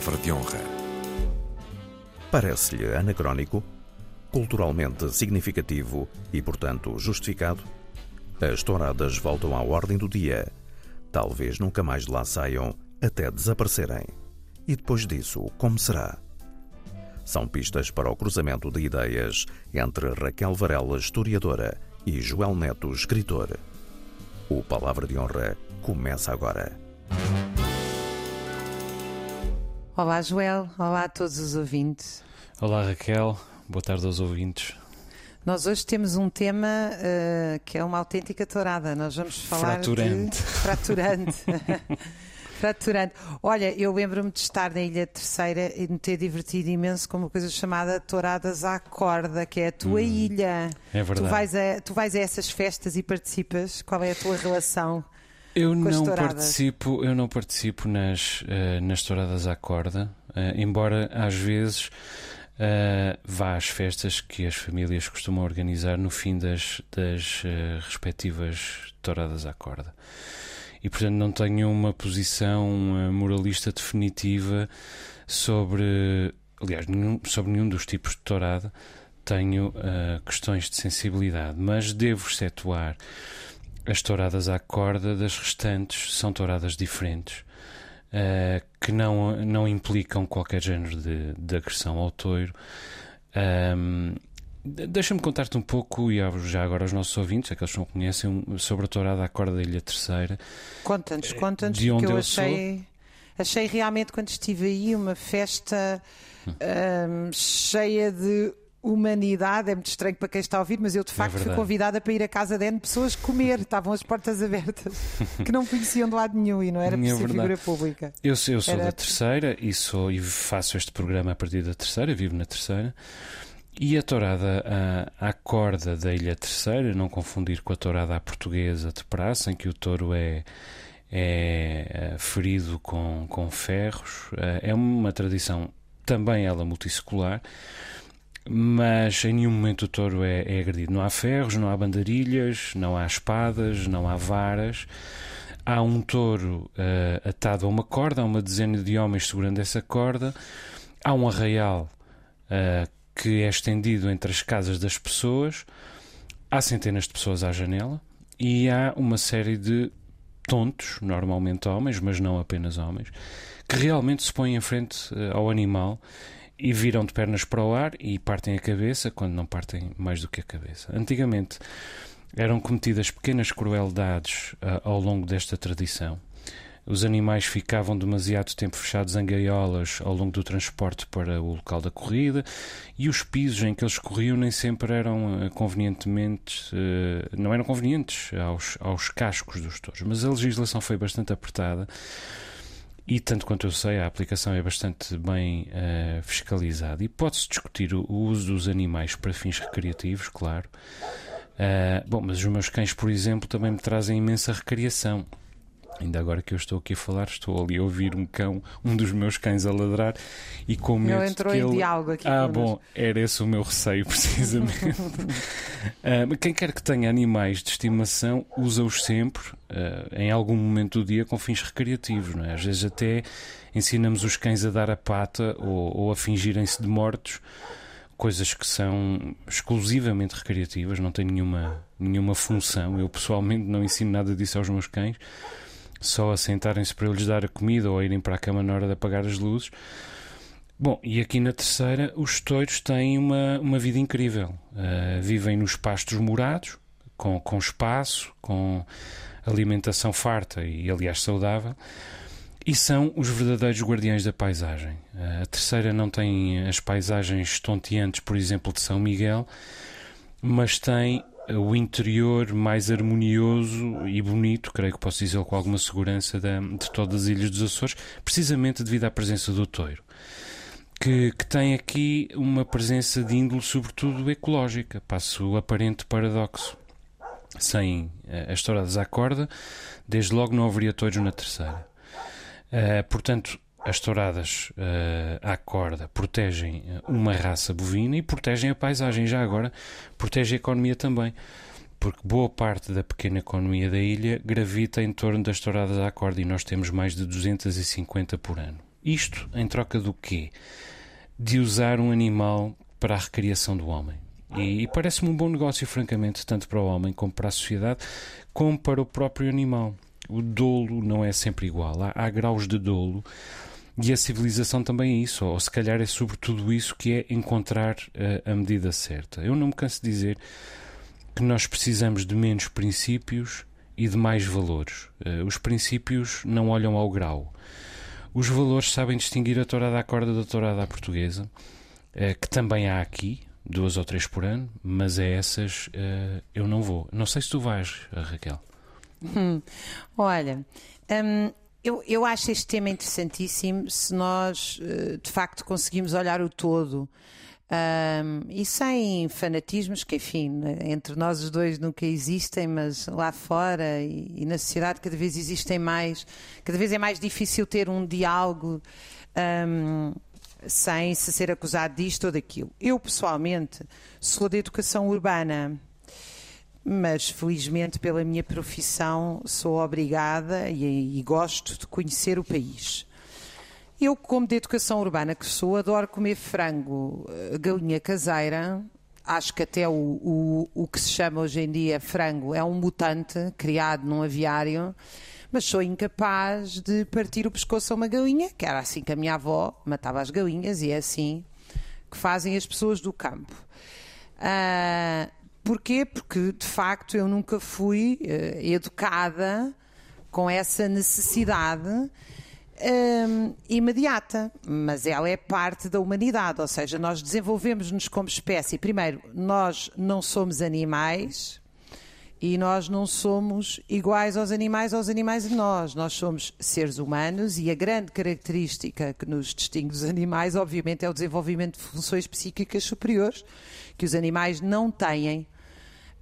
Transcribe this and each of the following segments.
Palavra de Honra. Parece-lhe anacrónico, culturalmente significativo e, portanto, justificado? As touradas voltam à ordem do dia. Talvez nunca mais de lá saiam até desaparecerem. E depois disso, como será? São pistas para o cruzamento de ideias entre Raquel Varela, historiadora, e Joel Neto, escritor. O Palavra de Honra começa agora. Olá, Joel. Olá a todos os ouvintes. Olá, Raquel. Boa tarde aos ouvintes. Nós hoje temos um tema uh, que é uma autêntica tourada. Nós vamos falar Fraturante. de fraturante. fraturante. Olha, eu lembro-me de estar na Ilha Terceira e me ter divertido imenso com uma coisa chamada Touradas à Corda, que é a tua ilha. É verdade. Tu vais, a, tu vais a essas festas e participas? Qual é a tua relação? Eu não participo, eu não participo nas, eh, nas touradas à corda, eh, embora às vezes eh, vá às festas que as famílias costumam organizar no fim das, das respectivas touradas à corda. E portanto não tenho uma posição moralista definitiva sobre, aliás, nenhum, sobre nenhum dos tipos de tourada. Tenho questões de sensibilidade, mas devo excetuar as touradas à corda das restantes são touradas diferentes eh, que não, não implicam qualquer género de, de agressão ao toiro. Ahm, de- Deixa-me contar-te um pouco, e abro já agora aos nossos ouvintes, aqueles que não conhecem, um- sobre a tourada à corda da Ilha Terceira. Conta-nos, conta-nos, de onde eu eu sou? achei, achei realmente quando estive aí uma festa ahm, cheia de humanidade. É muito estranho para quem está a ouvir, mas eu de facto fui verdade. convidada para ir a casa de N pessoas comer, estavam as portas abertas, que não conheciam de lado nenhum e não era por É ser figura pública. Eu, sou- eu sou Era- da terceira e, sou, e faço este programa a partir da terceira, vivo na terceira. E a tourada à, à corda da Ilha Terceira, não confundir com a tourada à portuguesa de praça, em que o touro é, é eh, ferido com, com ferros, eh, é uma tradição também ela multissecular, mas em nenhum momento o touro é, é agredido. Não há ferros, não há bandarilhas, não há espadas, não há varas. Há um touro eh, atado a uma corda, há uma dezena de homens segurando essa corda, há um arraial eh, que é estendido entre as casas das pessoas, há centenas de pessoas à janela e há uma série de tontos, normalmente homens, mas não apenas homens, que realmente se põem em frente eh, ao animal e viram de pernas para o ar e partem a cabeça quando não partem mais do que a cabeça. Antigamente eram cometidas pequenas crueldades ah, ao longo desta tradição. Os animais ficavam demasiado tempo fechados em gaiolas ao longo do transporte para o local da corrida e os pisos em que eles corriam nem sempre eram eh, convenientemente, eh, não eram convenientes aos, aos cascos dos touros. Mas a legislação foi bastante apertada e, tanto quanto eu sei, a aplicação é bastante bem eh, fiscalizada. E pode-se discutir o, uso dos animais para fins recreativos, claro. Ah, bom, mas os meus cães, por exemplo, também me trazem imensa recriação. Ainda agora que eu estou aqui a falar, estou ali a ouvir um cão, um dos meus cães a ladrar e com medo Ele entrou que em ele... diálogo aqui Ah, bom, era esse o meu receio, precisamente. Mas quem quer que tenha animais de estimação, usa-os sempre, ah, em algum momento do dia, com fins recreativos, não é? Às vezes até ensinamos os cães a dar a pata ou, ou a fingirem-se de mortos, coisas que são exclusivamente recreativas, não têm nenhuma, nenhuma função. Eu pessoalmente não ensino nada disso aos meus cães, só sentarem-se para lhes dar a comida ou irem para a cama na hora de apagar as luzes. Bom, e aqui na terceira, os touros têm uma, uma vida incrível. Ah, vivem nos pastos morados, com, com espaço, com alimentação farta e, aliás, saudável, e são os verdadeiros guardiães da paisagem. Ah, a terceira não tem as paisagens estonteantes, por exemplo, de São Miguel, mas tem o interior mais harmonioso e bonito, creio que posso dizer com alguma segurança, de todas as ilhas dos Açores, precisamente devido à presença do touro que, que tem aqui uma presença de índole, sobretudo ecológica. Passo o aparente paradoxo. Sem eh, as touradas à corda, desde logo não haveria touros na terceira. Eh, portanto, as touradas eh, à corda protegem eh, uma raça bovina e protegem a paisagem. Já agora, protege a economia também. Porque boa parte da pequena economia da ilha gravita em torno das touradas à corda e nós temos mais de 250 por ano. Isto em troca do quê? De usar um animal para a recriação do homem. E, e parece-me um bom negócio, francamente, tanto para o homem como para a sociedade, como para o próprio animal. O dolo não é sempre igual. Há, há graus de dolo. E a civilização também é isso, ou se calhar é sobretudo isso que é encontrar uh, a medida certa. Eu não me canso de dizer que nós precisamos de menos princípios e de mais valores. Uh, os princípios não olham ao grau. Os valores sabem distinguir a tourada à corda da tourada à portuguesa, uh, que também há aqui, duas ou três por ano, mas a essas uh, eu não vou. Não sei se tu vais, Raquel. Hum, olha, hum, eu, eu acho este tema interessantíssimo se nós de facto conseguimos olhar o todo. Um, e sem fanatismos que, enfim, entre nós os dois nunca existem, mas lá fora e, e, na sociedade cada vez existem mais, cada vez é mais difícil ter um diálogo um, sem se ser acusado disto ou daquilo. Eu, pessoalmente, sou da educação urbana, mas felizmente pela minha profissão sou obrigada e, e gosto de conhecer o país. Eu, como de educação urbana que sou, adoro comer frango, eh, galinha caseira. Acho que até o, o, o que se chama hoje em dia frango é um mutante criado num aviário, mas sou incapaz de partir o pescoço a uma galinha, que era assim que a minha avó matava as galinhas e é assim que fazem as pessoas do campo. Uh, porquê? Porque de facto eu nunca fui uh, educada com essa necessidade um, imediata, mas ela é parte da humanidade, ou seja, nós desenvolvemos-nos como espécie. Primeiro, nós não somos animais e nós não somos iguais aos animais, aos animais de nós. Nós somos seres humanos e a grande característica que nos distingue dos animais, obviamente, é o desenvolvimento de funções psíquicas superiores que os animais não têm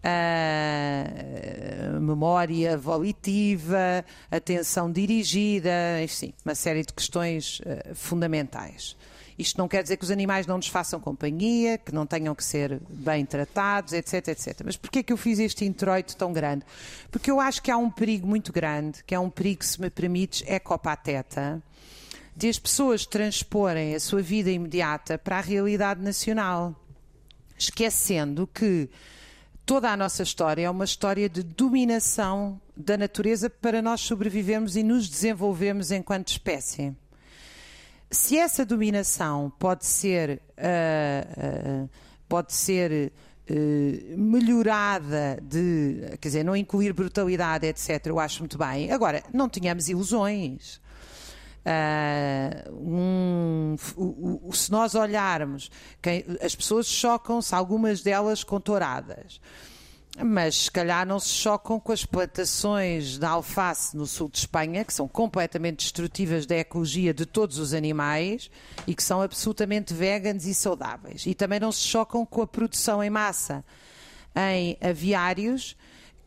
uh, memória volitiva, atenção dirigida, enfim, uma série de questões uh, fundamentais. Isto não quer dizer que os animais não nos façam companhia, que não tenham que ser bem tratados, etc, etc. Mas porquê é que eu fiz este introito tão grande? Porque eu acho que há um perigo muito grande, que é um perigo, se me permites, ecopateta, de as pessoas transporem a sua vida imediata para a realidade nacional, esquecendo que toda a nossa história é uma história de dominação da natureza para nós sobrevivermos e nos desenvolvermos enquanto espécie. Se essa dominação pode ser, uh, uh, pode ser uh, melhorada de, quer dizer, não incluir brutalidade, etc., eu acho muito bem. Agora, não tenhamos ilusões. Uh, um, o, o, se nós olharmos, quem, as pessoas chocam-se, algumas delas com touradas. Mas se calhar não se chocam com as plantações de alface no sul de Espanha, que são completamente destrutivas da ecologia de todos os animais e que são absolutamente veganos e saudáveis. E também não se chocam com a produção em massa em aviários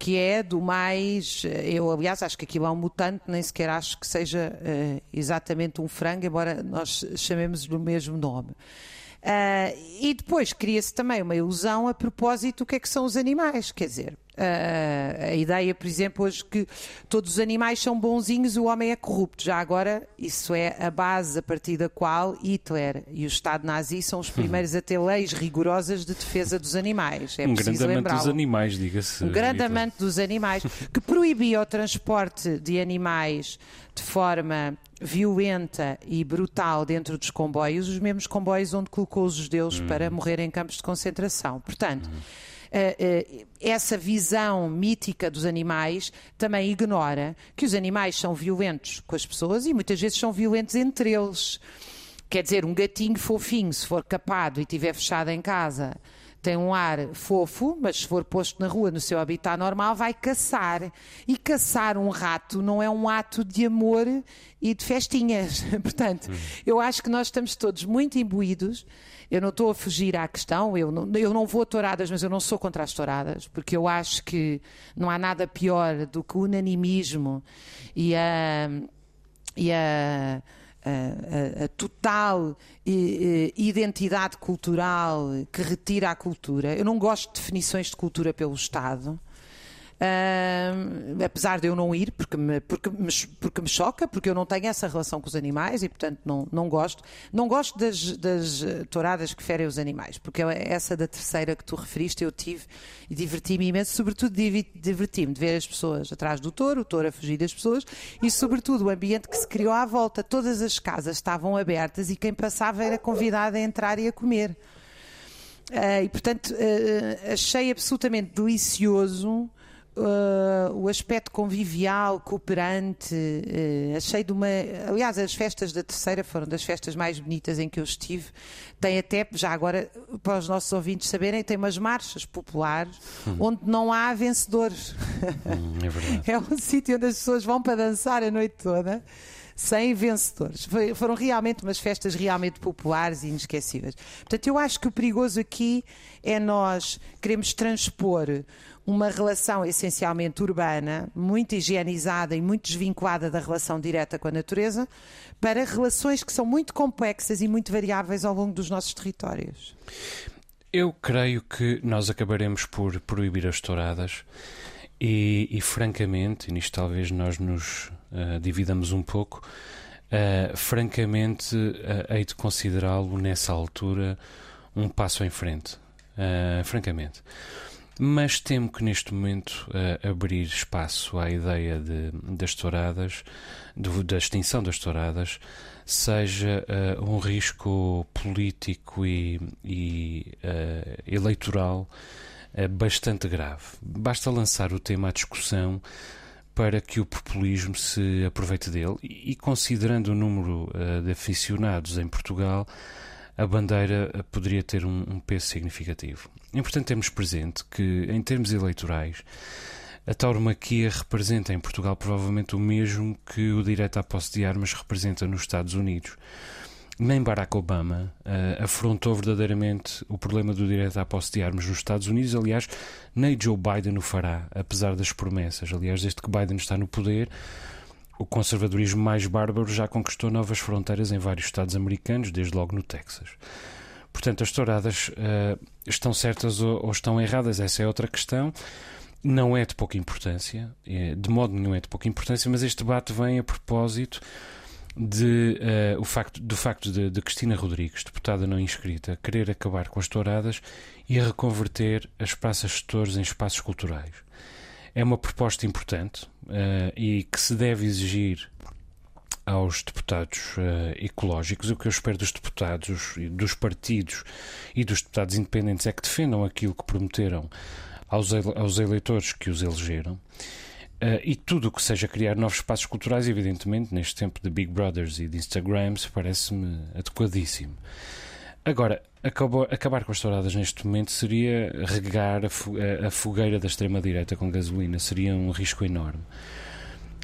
que é do mais. Eh, eu, aliás, acho que aquilo é um mutante, nem sequer acho que seja uh, exatamente um frango, embora nós chamemos do mesmo nome. Uh, e depois cria-se também uma ilusão a propósito do que é que são os animais, quer dizer, Uh, a ideia, por exemplo, hoje que todos os animais são bonzinhos, o homem é corrupto. Já agora, isso é a base a partir da qual Hitler e o Estado nazi são os uhum. primeiros a ter leis rigorosas de defesa dos animais. É um grande amante dos animais, diga-se. Um grande Hitler. amante dos animais, que proibia o transporte de animais de forma violenta e brutal dentro dos comboios, os mesmos comboios onde colocou os judeus uhum. para morrer em campos de concentração. Portanto. Uhum eh, essa visão mítica dos animais também ignora que os animais são violentos com as pessoas e muitas vezes são violentos entre eles. Quer dizer, um gatinho fofinho, se for capado e estiver fechado em casa, tem um ar fofo, mas se for posto na rua no seu habitat normal, vai caçar. E caçar um rato não é um ato de amor e de festinhas. Portanto, hum. eu acho que nós estamos todos muito imbuídos eu não estou a fugir à questão, eu não, eu não vou a touradas, mas eu não sou contra as touradas, porque eu acho que não há nada pior do que o unanimismo e a. E a a, a, a, total identidade cultural que retira a cultura. Eu não gosto de definições de cultura pelo Estado. Uh, apesar de eu não ir, porque me, porque, me, porque me choca, porque eu não tenho essa relação com os animais e, portanto, não, não gosto. Não gosto das, das touradas que ferem os animais, porque essa da terceira que tu referiste eu tive e diverti-me imenso, sobretudo diverti-me de ver as pessoas atrás do touro, o touro a fugir das pessoas e, sobretudo, o ambiente que se criou à volta. Todas as casas estavam abertas e quem passava era convidado a entrar e a comer. Uh, e, portanto, uh, achei absolutamente delicioso Uh, o aspecto convivial, cooperante, uh, achei de uma. Aliás, as festas da terceira foram das festas mais bonitas em que eu estive. Tem até, já agora, para os nossos ouvintes saberem, tem umas marchas populares hum. onde não há vencedores. Hum, é verdade. é um sítio onde as pessoas vão para dançar a noite toda sem vencedores. Foi, foram realmente umas festas realmente populares e inesquecíveis. Portanto, eu acho que o perigoso aqui é nós queremos transpor uma relação essencialmente urbana, muito higienizada e muito desvinculada da relação direta com a natureza, para relações que são muito complexas e muito variáveis ao longo dos nossos territórios. Eu creio que nós acabaremos por proibir as touradas e, e francamente, nisto talvez nós nos uh, dividamos um pouco, uh, francamente uh, hei de considerá-lo nessa altura um passo em frente. francamente mas temo que neste momento abrir espaço à ideia de, das touradas, do, da extinção das touradas, seja uh, um risco político e, e uh, eleitoral bastante grave. Basta lançar o tema à discussão para que o populismo se aproveite dele e, considerando o número de aficionados em Portugal, a bandeira poderia ter um, um peso significativo. É importante termos presente que, em termos eleitorais, a tauromaquia representa em Portugal provavelmente o mesmo que o direito à posse de armas representa nos Estados Unidos. Nem Barack Obama uh, afrontou verdadeiramente o problema do direito à posse de armas nos Estados Unidos. Aliás, nem Joe Biden o fará, apesar das promessas. Aliás, desde que Biden está no poder, o conservadorismo mais bárbaro já conquistou novas fronteiras em vários estados americanos, desde logo no Texas. Portanto, as touradas uh, estão certas ou, ou, estão erradas, essa é outra questão. Não é de pouca importância, é, de modo nenhum é de pouca importância, mas este debate vem a propósito de, uh, o facto, do facto de, de, Cristina Rodrigues, deputada não inscrita, querer acabar com as touradas e reconverter as praças de touros em espaços culturais. É uma proposta importante uh, e que se deve exigir aos deputados uh, ecológicos. O que eu espero dos deputados, dos partidos e dos deputados independentes é que defendam aquilo que prometeram aos, aos eleitores que os elegeram. Uh, e tudo o que seja criar novos espaços culturais, evidentemente, neste tempo de Big Brothers e de Instagrams, parece-me adequadíssimo. Agora, acabou, acabar com as touradas neste momento seria regar a, a fogueira da extrema-direita com gasolina, seria um risco enorme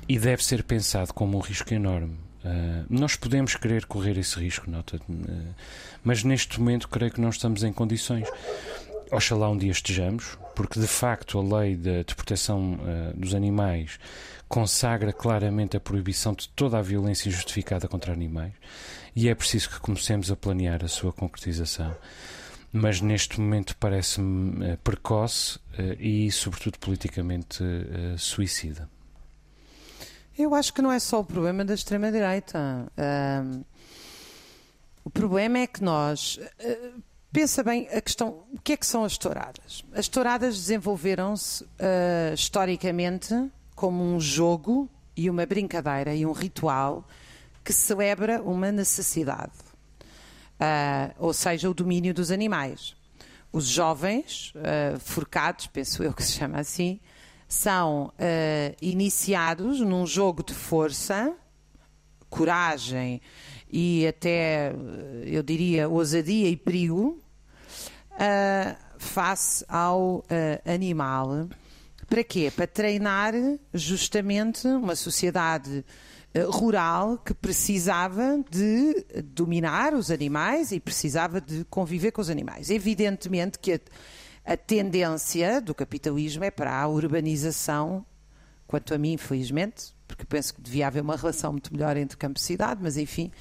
e deve ser pensado como um risco enorme. Uh, nós podemos querer correr esse risco, nota, uh, mas neste momento creio que não estamos em condições. Oxalá um dia estejamos, porque de facto a lei de, de proteção uh, dos animais consagra claramente a proibição de toda a violência injustificada contra animais e é preciso que comecemos a planear a sua concretização. Mas neste momento parece-me precoce e, sobretudo, politicamente suicida. Eu acho que não é só o problema da extrema-direita. O problema é que nós. Uh, pensa bem a questão. O que é que são as touradas? As touradas desenvolveram-se uh, historicamente como um jogo e uma brincadeira e um ritual que celebra uma necessidade. Uh, ou seja, o domínio dos animais. Os jovens, forcados, penso eu que se chama assim, são uh, iniciados num jogo de força, coragem e até, eh, eu diria, ousadia e perigo uh, face ao uh, animal. Para quê? Para treinar justamente uma sociedade rural que precisava de dominar os animais e precisava de conviver com os animais. Evidentemente que a, a tendência do capitalismo é para a urbanização, quanto a mim, infelizmente, porque penso que devia haver uma relação muito melhor entre campo e cidade, mas enfim,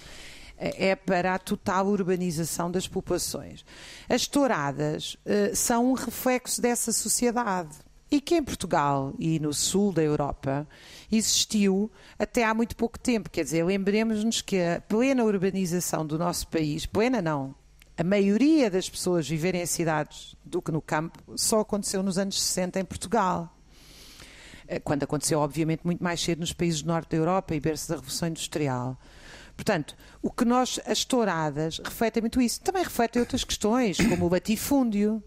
é para a total urbanização das populações. As touradas uh, são um reflexo dessa sociedade. e que em Portugal e no sul da Europa existiu até há muito pouco tempo. Quer dizer, lembremos-nos que a plena urbanização do nosso país, plena não, a maioria das pessoas viverem em cidades do que no campo, só aconteceu nos anos 60 em Portugal. Eh, quando aconteceu, obviamente, muito mais cedo nos países do norte da Europa e berço da Revolução Industrial. Portanto, o que nós, as touradas, refletem muito isso. Também refletem outras questões, como o latifúndio,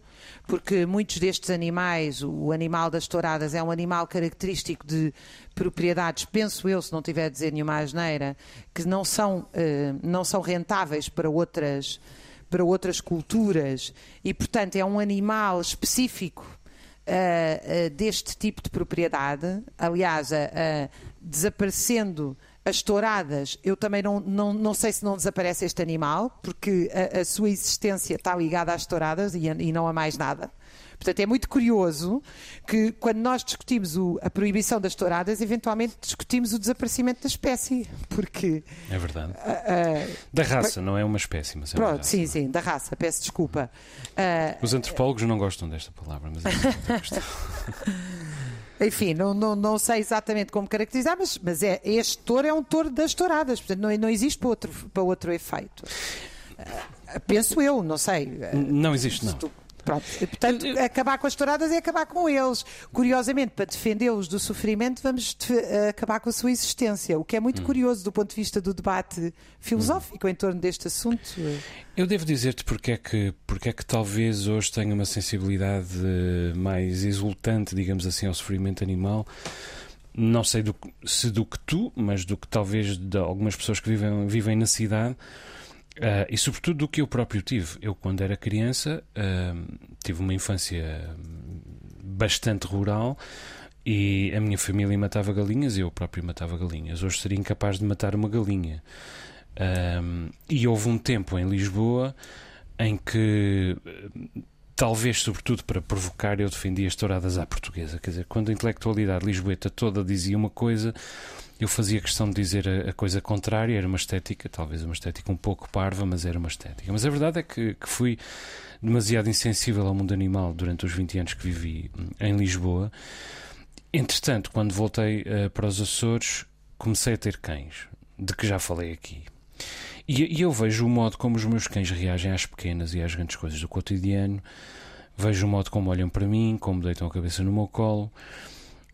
porque muitos destes animais, o animal das touradas é um animal característico de propriedades, penso eu, se não tiver a dizer nenhuma asneira, que não são, eh, não são rentáveis para outras, para outras culturas e, portanto, é um animal específico uh, deste tipo de propriedade. Aliás, desaparecendo as touradas, eu também não, não, não sei se não desaparece este animal, porque a, a sua existência está ligada às touradas e, e não a mais nada. Portanto, é muito curioso que quando nós discutimos o, a proibição das touradas, eventualmente discutimos o desaparecimento da espécie, porque... É verdade. Uh, uh, da raça, não é uma espécie, mas é pronto, raça. sim, sim, da raça, peço desculpa. Uh, Os antropólogos não gostam desta palavra, mas é Enfim, não, não, não sei exatamente como caracterizar, mas, mas é, este touro é um touro das touradas, portanto não, não existe para outro, para outro efeito. Uh, penso eu, não sei. Não existe, não. Tu, Pronto. Portanto, acabar com as touradas é acabar com eles. Curiosamente, para defendê-los do sofrimento, vamos acabar com a sua existência, o que é muito hum. curioso do ponto de vista do debate filosófico hum. em torno deste assunto. Eu devo dizer-te porque é, que, porque é que talvez hoje tenha uma sensibilidade mais exultante, digamos assim, ao sofrimento animal não sei do, se do que tu, mas do que talvez de algumas pessoas que vivem, vivem na cidade, Uh, e sobretudo do que eu próprio tive. Eu, quando era criança, uh, tive uma infância bastante rural e a minha família matava galinhas e eu próprio matava galinhas. Hoje seria incapaz de matar uma galinha. Uh, e houve um tempo em Lisboa em que, talvez sobretudo para provocar, eu defendia as touradas à portuguesa. Quer dizer, quando a intelectualidade lisboeta toda dizia uma coisa eu fazia questão de dizer a, a, coisa contrária, era uma estética, talvez uma estética um pouco parva, mas era uma estética. Mas a verdade é que, que fui demasiado insensível ao mundo animal durante os 20 anos que vivi em Lisboa. Entretanto, quando voltei uh, para os Açores, comecei a ter cães, de que já falei aqui. E, e eu vejo o modo como os meus cães reagem às pequenas e às grandes coisas do cotidiano, vejo o modo como olham para mim, como deitam a cabeça no meu colo.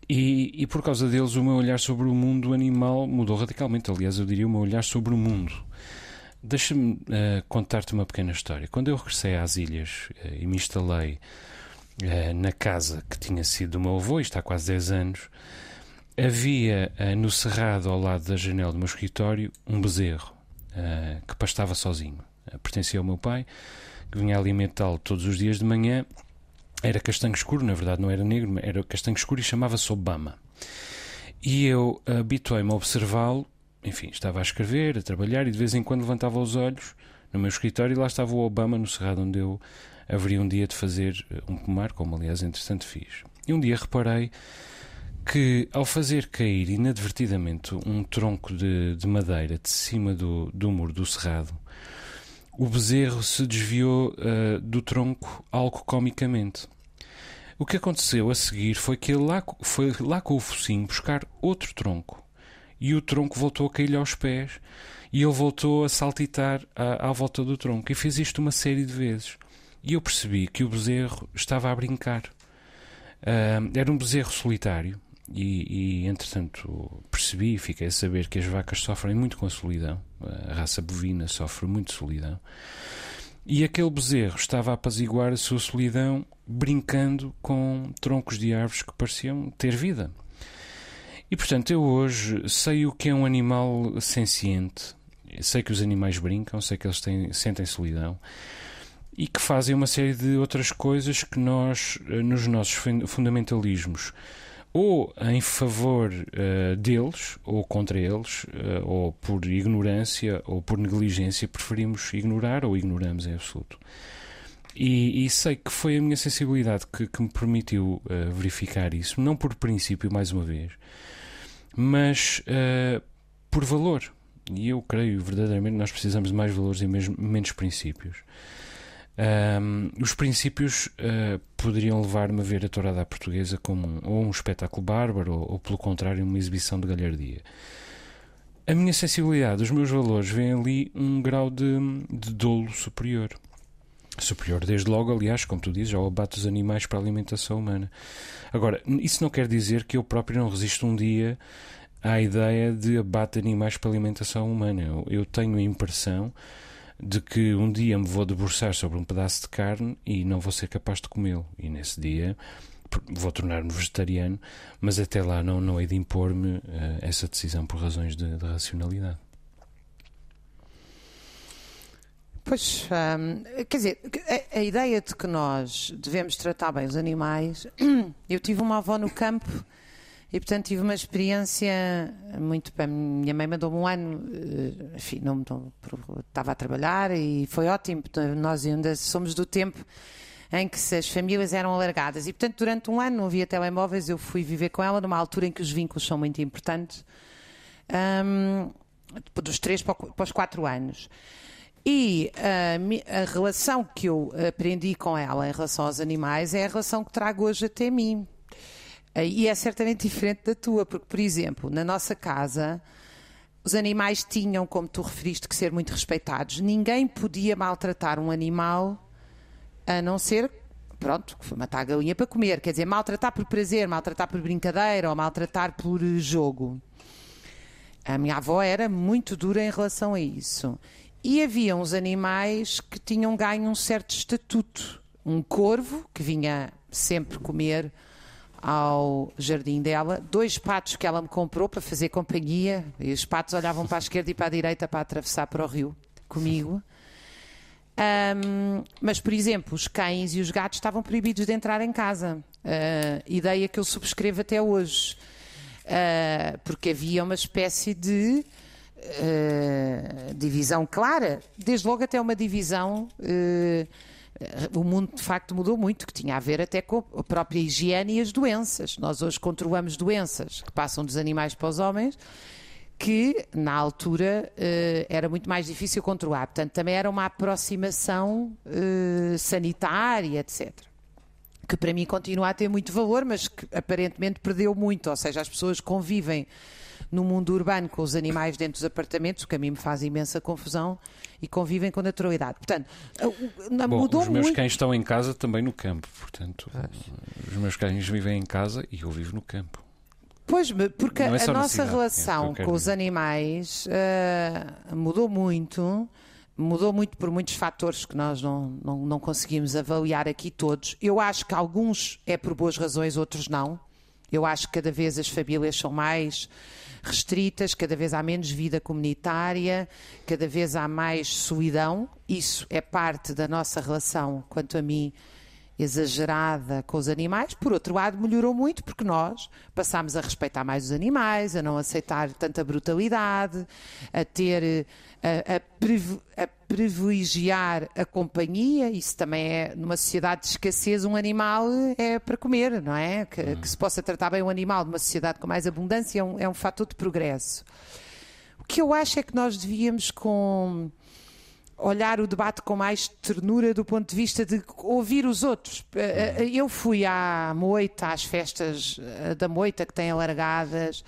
E, e, por causa deles, o meu olhar sobre o mundo animal mudou radicalmente. Aliás, eu diria o meu olhar sobre o mundo. Deixa-me uh, contar-te uma pequena história. Quando eu regressei às ilhas uh, e me instalei uh, na casa que tinha sido do meu avô, isto há quase 10 anos, havia no cerrado ao lado da janela do meu escritório um bezerro que pastava sozinho. pertencia ao meu pai, que vinha alimentá-lo todos os dias de manhã era castanho escuro, na verdade não era negro, era castanho escuro e chamava-se Obama. E eu habituei-me a observá-lo, enfim, estava a escrever, a trabalhar e de vez em quando levantava os olhos no meu escritório e lá estava o Obama no cerrado onde eu haveria um dia de fazer eh, um pomar, como aliás entretanto fiz. E um dia reparei que ao fazer cair inadvertidamente um tronco de, de madeira de cima do, do muro do cerrado, o bezerro se desviou uh, do tronco algo comicamente. O que aconteceu a seguir foi que ele lá, foi lá com o focinho buscar outro tronco e o tronco voltou a cair-lhe aos pés e ele voltou a saltitar à, à, volta do tronco e fez isto uma série de vezes. E eu percebi que o bezerro estava a brincar. Uh, era um bezerro solitário e, e, entretanto, percebi e fiquei a saber que as vacas sofrem muito com a solidão. A raça bovina sofre muito solidão. E aquele bezerro estava a apaziguar a sua solidão brincando com troncos de árvores que pareciam ter vida. E portanto, eu hoje sei o que é um animal senciente, sei que os animais brincam, sei que eles têm, sentem solidão e que fazem uma série de outras coisas que nós, eh, nos nossos fundamentalismos, ou em favor uh, deles, ou contra eles, uh, ou por ignorância, ou por negligência, preferimos ignorar ou ignoramos em absoluto. E, e sei que foi a minha sensibilidade que, que me permitiu uh, verificar isso, não por princípio, mais uma vez, mas por valor. E eu creio verdadeiramente nós precisamos de mais valores e mesmo, menos princípios. Um, os princípios uh, poderiam levar-me a ver a tourada à portuguesa como um, ou um espetáculo bárbaro ou, ou, pelo contrário, uma exibição de galhardia. A minha sensibilidade, os meus valores, veem ali um grau de, de dolo superior. Superior, desde logo, aliás, como tu dizes, ao abate dos animais para a alimentação humana. Agora, isso não quer dizer que eu próprio não resisto um dia à ideia de abate de animais para a alimentação humana. Eu, eu tenho a impressão de que um dia me vou debruçar sobre um pedaço de carne e não vou ser capaz de comê-lo. E nesse dia vou tornar-me vegetariano, mas até lá não, não hei de impor-me uh, essa decisão por razões de, de racionalidade. Pois, hum, quer dizer, a, a, ideia de que nós devemos tratar bem os animais. Eu tive uma avó no campo e, portanto, tive uma experiência muito bem. Minha mãe mandou-me um ano, eh, enfim, não, não, estava a trabalhar e foi ótimo. Nós ainda somos do tempo em que as famílias eram alargadas. E, portanto, durante um ano não havia telemóveis, eu fui viver com ela numa altura em que os vínculos são muito importantes, um, dos três para os quatro anos. E a, a, relação que eu aprendi com ela em relação aos animais é a relação que trago hoje até mim. E é certamente diferente da tua, porque, por exemplo, na nossa casa, os animais tinham, como tu referiste, que ser muito respeitados. Ninguém podia maltratar um animal a não ser, pronto, matar a galinha para comer. Quer dizer, maltratar por prazer, maltratar por brincadeira ou maltratar por jogo. A minha avó era muito dura em relação a isso. E havia uns animais que tinham ganho um certo estatuto. Um corvo, que vinha sempre comer ao jardim dela, dois patos que ela me comprou para fazer companhia, e os patos olhavam para a esquerda e para a direita para atravessar para o rio comigo. Um, mas, por exemplo, os cães e os gatos estavam proibidos de entrar em casa. Uh, ideia que eu subscrevo até hoje. Uh, porque havia uma espécie de uh, divisão clara, desde logo até uma divisão o mundo de facto mudou muito, que tinha a ver até com a própria higiene e as doenças. Nós hoje controlamos doenças que passam dos animais para os homens, que na altura uh, era muito mais difícil controlar. Portanto, também era uma aproximação uh, sanitária, etc. Que para mim continua a ter muito valor, mas que aparentemente perdeu muito. Ou seja, as pessoas convivem no mundo urbano com os animais dentro dos apartamentos, o que a mim me faz imensa confusão, e convivem com naturalidade. Portanto, Bom, mudou os meus muito... cães estão em casa também no campo, portanto, ah. os meus cães vivem em casa e eu vivo no campo. Pois, porque é a nossa relação é com os animais uh, mudou muito, mudou muito por muitos fatores que nós não, não, não conseguimos avaliar aqui todos. Eu acho que alguns é por boas razões, outros não. Eu acho que cada vez as famílias são mais restritas, cada vez há menos vida comunitária, cada vez há mais solidão. Isso é parte da nossa relação, quanto a mim, exagerada com os animais. Por outro lado, melhorou muito porque nós passámos a respeitar mais os animais, a não aceitar tanta brutalidade, a ter a, a, a privilegiar a companhia. Isso também é numa sociedade de escassez um animal é para comer, não é? Que, hum. que se possa tratar bem um animal numa sociedade com mais abundância é um, é um fator de progresso. O que eu acho é que nós devíamos com olhar o debate com mais ternura do ponto de vista de ouvir os outros. Eh, eh, eu fui à moita, às festas eh, da moita que têm alargadas,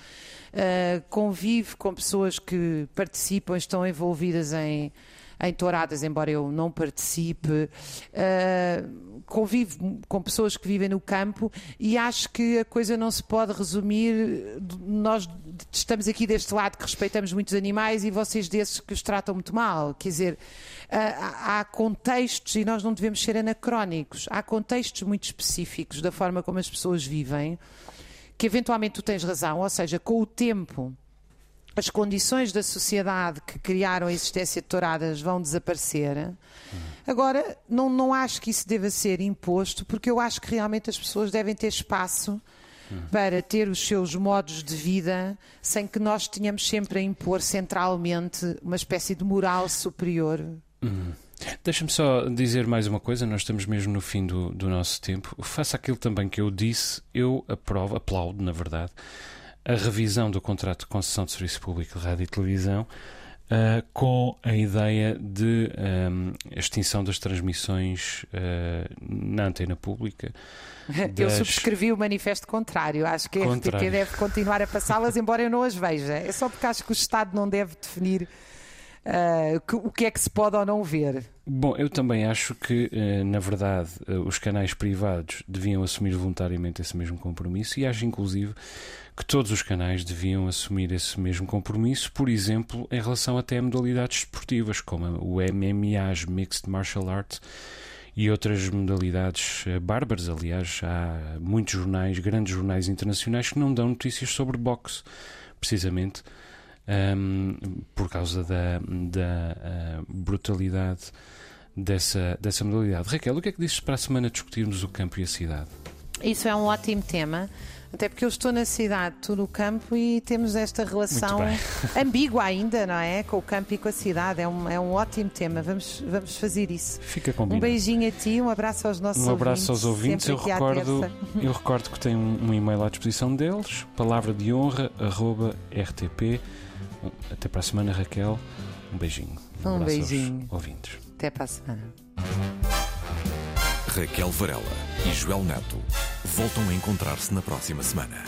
convivo com pessoas que participam, estão envolvidas em em touradas, embora eu não participe. Uh, convivo com pessoas que vivem no campo e acho que a coisa não se pode resumir. Nós estamos aqui deste lado que respeitamos muitos animais e vocês desses que os tratam muito mal. Quer dizer, há contextos e nós não devemos ser anacrónicos. Há contextos muito específicos da forma como as pessoas vivem que eventualmente tu tens razão, ou seja, com o tempo as condições da sociedade que criaram a existência de touradas vão desaparecer. Agora, não, não acho que isso deva ser imposto, porque eu acho que realmente as pessoas devem ter espaço para ter os seus modos de vida sem que nós tenhamos sempre a impor centralmente uma espécie de moral superior. Uhum. Deixa-me só dizer mais uma coisa, nós estamos mesmo no fim do, do nosso tempo. Faça aquilo também que eu disse, eu aprovo, aplaudo, na verdade, a revisão do contrato de concessão de serviço público de rádio e televisão, Uh, com a ideia de um, extinção das transmissões uh, na antena pública. Das... Eu subscrevi o manifesto contrário. Acho que a RTP deve continuar a passá-las, embora eu não as veja. É só porque acho que o Estado não deve definir uh, que, o que é que se pode ou não ver. Bom, eu também acho que, na verdade, os canais privados deviam assumir voluntariamente esse mesmo compromisso e acho, inclusive, que todos os canais deviam assumir esse mesmo compromisso, por exemplo, em relação até a modalidades esportivas, como o MMA, Mixed Martial Arts, e outras modalidades eh, bárbaras. Aliás, há muitos jornais, grandes jornais internacionais, que não dão notícias sobre boxe, precisamente um, por causa da, da uh, brutalidade dessa, dessa modalidade. Raquel, o que é que dizes para a semana discutirmos o campo e a cidade? Isso é um ótimo tema. Até porque eu estou na cidade, tu no campo e temos esta relação ambígua ainda, não é? Com o campo e com a cidade. É um, é um ótimo tema. Vamos, vamos fazer isso. Fica combinado. Um beijinho a ti, um abraço aos nossos ouvintes. Um abraço ouvintes, aos ouvintes. Eu recordo, eu recordo que tem um, um, e-mail à disposição deles, palavra de honra, arroba RTP. Até para a semana, Raquel. Um beijinho. Um, um beijinho. ouvintes. Até para a semana. Raquel Varela e Joel Neto voltam a encontrar-se na próxima semana.